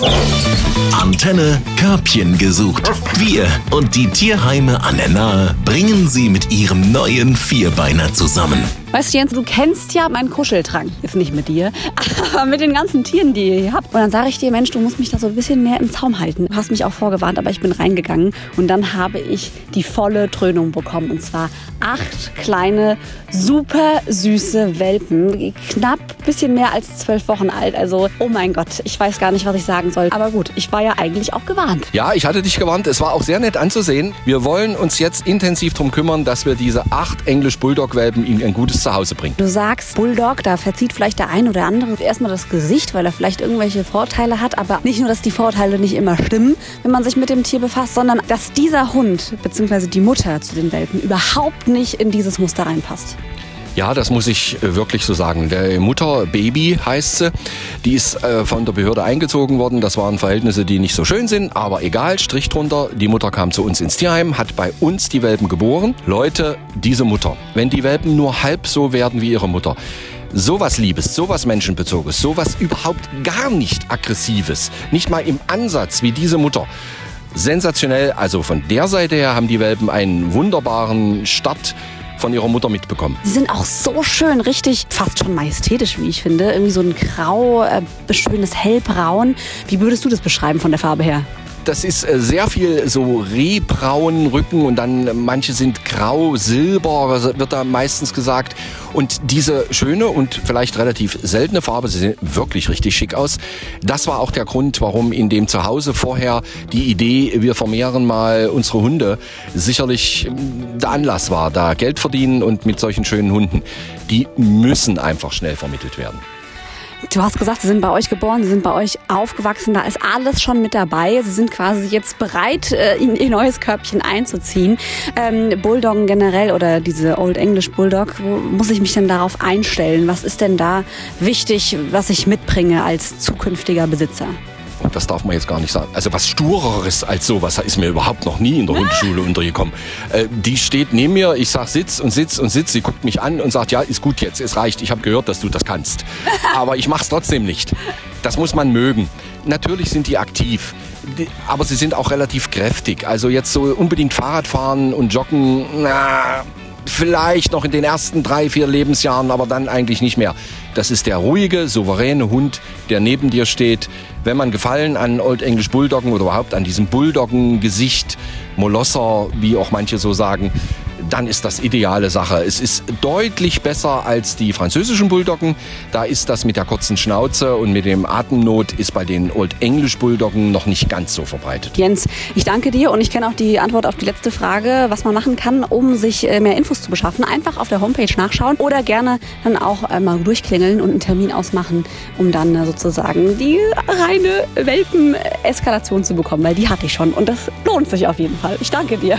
Thank you. Antenne Körbchen gesucht. Wir und die Tierheime an der Nahe bringen sie mit ihrem neuen Vierbeiner zusammen. Weißt du, Jens, du kennst ja meinen Kuscheltrank. Ist nicht mit dir, aber mit den ganzen Tieren, die ihr hier habt. Und dann sage ich dir, Mensch, du musst mich da so ein bisschen mehr im Zaum halten. Du hast mich auch vorgewarnt, aber ich bin reingegangen. Und dann habe ich die volle Dröhnung bekommen. Und zwar acht kleine, super süße Welpen. Knapp ein bisschen mehr als zwölf Wochen alt. Also, oh mein Gott, ich weiß gar nicht, was ich sagen soll. Aber gut, ich war ja eigentlich auch gewarnt. Ja, ich hatte dich gewarnt. Es war auch sehr nett anzusehen. Wir wollen uns jetzt intensiv darum kümmern, dass wir diese acht Englisch Bulldog-Welpen in ein gutes zu Hause bringen. Du sagst Bulldog, da verzieht vielleicht der ein oder andere erstmal das Gesicht, weil er vielleicht irgendwelche Vorteile hat. Aber nicht nur, dass die Vorteile nicht immer stimmen, wenn man sich mit dem Tier befasst, sondern dass dieser Hund bzw. die Mutter zu den Welpen überhaupt nicht in dieses Muster reinpasst. Ja, das muss ich äh, wirklich so sagen. Der Mutter Baby heißt sie. Die ist äh, von der Behörde eingezogen worden. Das waren Verhältnisse, die nicht so schön sind, aber egal, Strich drunter. Die Mutter kam zu uns ins Tierheim, hat bei uns die Welpen geboren. Leute, diese Mutter, wenn die Welpen nur halb so werden wie ihre Mutter, sowas Liebes, sowas Menschenbezoges, sowas überhaupt gar nicht Aggressives, nicht mal im Ansatz wie diese Mutter. Sensationell, also von der Seite her haben die Welpen einen wunderbaren Start von ihrer Mutter mitbekommen. Sie sind auch so schön, richtig fast schon majestätisch, wie ich finde. Irgendwie so ein grau, äh, schönes hellbraun. Wie würdest du das beschreiben von der Farbe her? Das ist äh, sehr viel so rehbraun Rücken und dann äh, manche sind grau, silber, wird da meistens gesagt. Und diese schöne und vielleicht relativ seltene Farbe, sie sehen wirklich richtig schick aus. Das war auch der Grund, warum in dem Zuhause vorher die Idee, wir vermehren mal unsere Hunde, sicherlich ähm, der Anlass war, da Geld verdienen und mit solchen schönen Hunden. Die müssen einfach schnell vermittelt werden. Du hast gesagt, sie sind bei euch geboren, sie sind bei euch aufgewachsen, da ist alles schon mit dabei. Sie sind quasi jetzt bereit, äh, in ihr neues Körbchen einzuziehen. Ähm, Bulldoggen generell oder diese Old English Bulldog, wo muss ich mich denn darauf einstellen? Was ist denn da wichtig, was ich mitbringe als zukünftiger Besitzer? Das darf man jetzt gar nicht sagen. Also was Stureres als sowas ist mir überhaupt noch nie in der Hundeschule untergekommen. Äh, die steht neben mir, ich sag Sitz und Sitz und Sitz. Sie guckt mich an und sagt, ja, ist gut jetzt, es reicht. Ich habe gehört, dass du das kannst. Aber ich mach's trotzdem nicht. Das muss man mögen. Natürlich sind die aktiv, aber sie sind auch relativ kräftig. Also jetzt so unbedingt Fahrrad fahren und joggen, na, vielleicht noch in den ersten drei, vier Lebensjahren, aber dann eigentlich nicht mehr. Das ist der ruhige, souveräne Hund, der neben dir steht. Wenn man Gefallen an Old English Bulldoggen oder überhaupt an diesem Bulldoggen-Gesicht, Molosser, wie auch manche so sagen, dann ist das ideale Sache. Es ist deutlich besser als die französischen Bulldoggen. Da ist das mit der kurzen Schnauze und mit dem Atemnot ist bei den Old English Bulldoggen noch nicht ganz so verbreitet. Jens, ich danke dir und ich kenne auch die Antwort auf die letzte Frage, was man machen kann, um sich äh, mehr Infos zu beschaffen. Einfach auf der Homepage nachschauen oder gerne dann auch mal durchklingeln und einen Termin ausmachen, um dann äh, sozusagen die reine Welpen-Eskalation zu bekommen, weil die hatte ich schon und das lohnt sich auf jeden Fall. Ich danke dir.